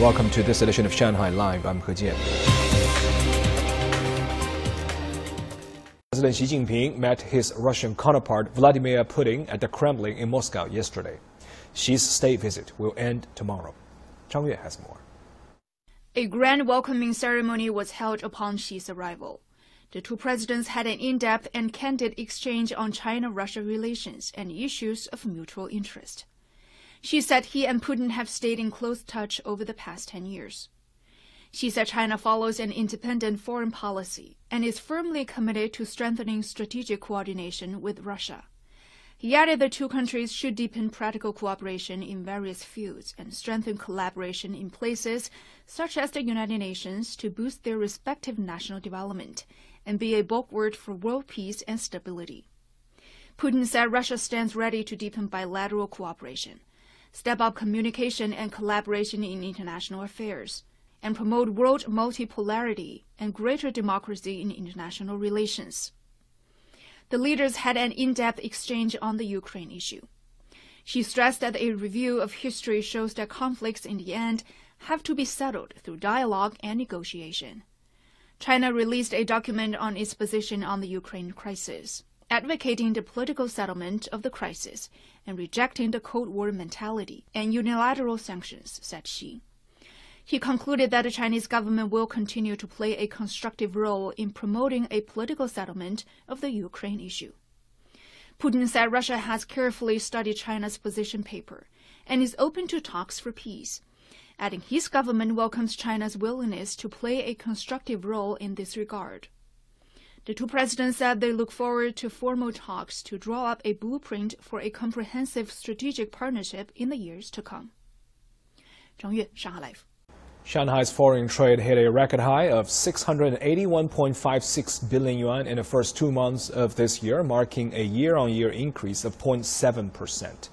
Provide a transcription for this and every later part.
Welcome to this edition of Shanghai Live. I'm He Jian. President Xi Jinping met his Russian counterpart Vladimir Putin at the Kremlin in Moscow yesterday. Xi's state visit will end tomorrow. Zhang Yue has more. A grand welcoming ceremony was held upon Xi's arrival. The two presidents had an in-depth and candid exchange on China-Russia relations and issues of mutual interest. Xi said he and Putin have stayed in close touch over the past 10 years. Xi said China follows an independent foreign policy and is firmly committed to strengthening strategic coordination with Russia. He added the two countries should deepen practical cooperation in various fields and strengthen collaboration in places such as the United Nations to boost their respective national development and be a bulwark for world peace and stability. Putin said Russia stands ready to deepen bilateral cooperation, step up communication and collaboration in international affairs, and promote world multipolarity and greater democracy in international relations. The leaders had an in-depth exchange on the Ukraine issue. Xi stressed that a review of history shows that conflicts in the end have to be settled through dialogue and negotiation. China released a document on its position on the Ukraine crisis, advocating the political settlement of the crisis and rejecting the Cold War mentality and unilateral sanctions, said Xi. He concluded that the Chinese government will continue to play a constructive role in promoting a political settlement of the Ukraine issue. Putin said Russia has carefully studied China's position paper and is open to talks for peace, adding his government welcomes China's willingness to play a constructive role in this regard. The two presidents said they look forward to formal talks to draw up a blueprint for a comprehensive strategic partnership in the years to come. Zhang Yue, Shanghai Live. Shanghai's foreign trade hit a record high of 681.56 billion yuan in the first two months of this year, marking a year on year increase of 0.7 percent.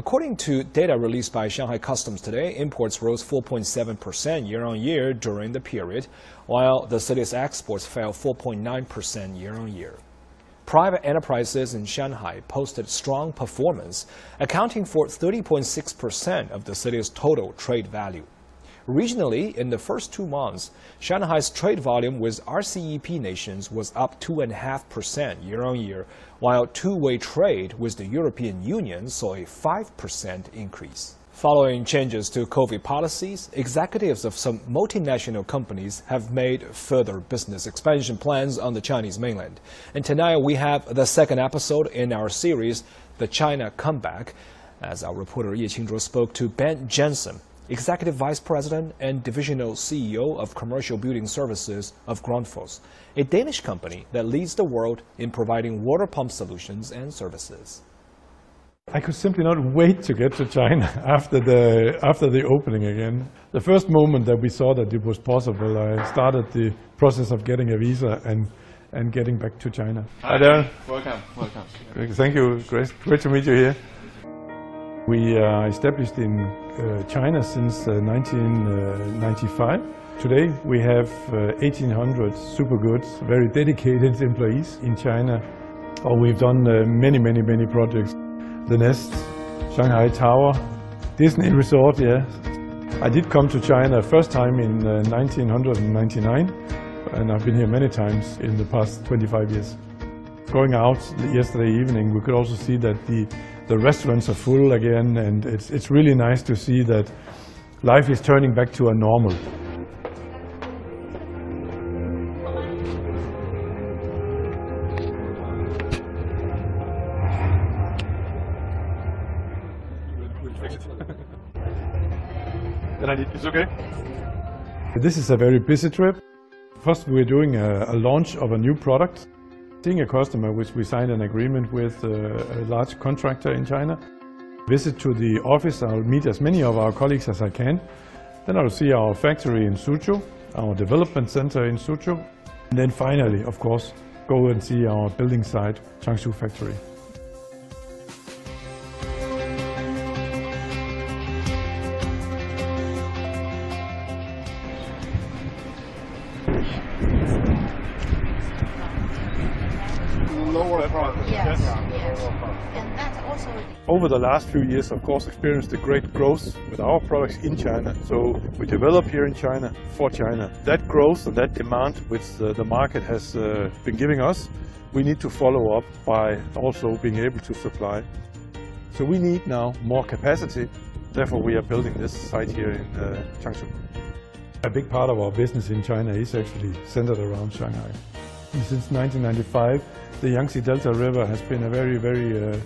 According to data released by Shanghai Customs today, imports rose 4.7% year-on-year during the period, while the city's exports fell 4.9% year-on-year. Private enterprises in Shanghai posted strong performance, accounting for 30.6% of the city's total trade value. Regionally, in the first two months, Shanghai's trade volume with RCEP nations was up 2.5% year on year, while two way trade with the European Union saw a 5% increase. Following changes to COVID policies, executives of some multinational companies have made further business expansion plans on the Chinese mainland. And tonight we have the second episode in our series, The China Comeback, as our reporter Ye Qingzhuo spoke to Ben Jensen, Executive Vice President and Divisional CEO of Commercial Building Services of Grundfos, a Danish company that leads the world in providing water pump solutions and services. I could simply not wait to get to China after the after the opening again. The first moment that we saw that it was possible, I started the process of getting a visa and and getting back to China. Hi there. Welcome. Welcome. Thank you. Great, great to meet you here. We are established in uh, China since uh, 1995. Today we have uh, 1,800 super good, very dedicated employees in China. Oh, we've done uh, many, many, many projects. The Nest, Shanghai Tower, Disney Resort, yeah. I did come to China first time in uh, 1999 and I've been here many times in the past 25 years. Going out yesterday evening, we could also see that the, the restaurants are full again and it's, it's really nice to see that life is turning back to a normal. Then I need. It's okay. This is a very busy trip. First, we're doing a, a launch of a new product. Seeing a customer, which we signed an agreement with uh, a large contractor in China. Visit to the office, I'll meet as many of our colleagues as I can. Then I'll see our factory in Suzhou, our development center in Suzhou. And then finally, of course, go and see our building site, Changshu factory. Lower. Yes, yes. And that also over the last few years, of course, experienced a great growth with our products in China. So we develop here in China for China. That growth and that demand which uh, the market has uh, been giving us, we need to follow up by also being able to supply. So we need now more capacity. Therefore, we are building this site here in uh, Changshu. A big part of our business in China is actually centered around Shanghai. Since 1995, the Yangtze Delta River has been a very, very uh,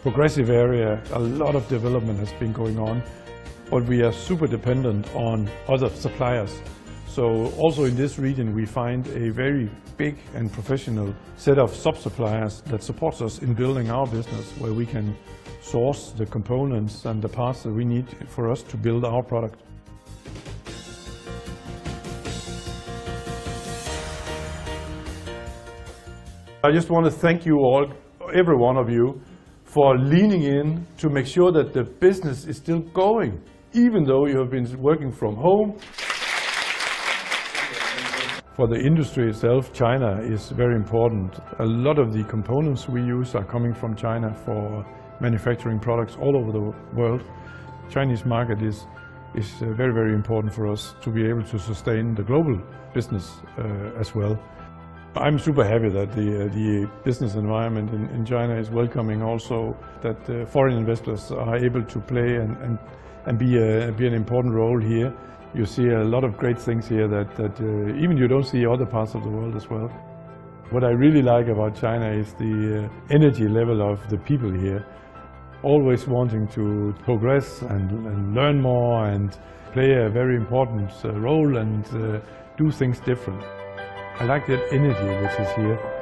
progressive area. A lot of development has been going on, but we are super dependent on other suppliers. So also in this region, we find a very big and professional set of sub-suppliers that supports us in building our business, where we can source the components and the parts that we need for us to build our product. I just want to thank you all, every one of you, for leaning in to make sure that the business is still going, even though you have been working from home. For the industry itself, China is very important. A lot of the components we use are coming from China for manufacturing products all over the world. Chinese market is, is uh, very, very important for us to be able to sustain the global business uh, as well. I'm super happy that the, uh, the business environment in, in, China is welcoming also that uh, foreign investors are able to play and, and, and be, a, be an important role here. You see a lot of great things here that, that uh, even you don't see other parts of the world as well. What I really like about China is the uh, energy level of the people here. Always wanting to progress and, and learn more and play a very important uh, role and uh, do things different. I like that energy which is here.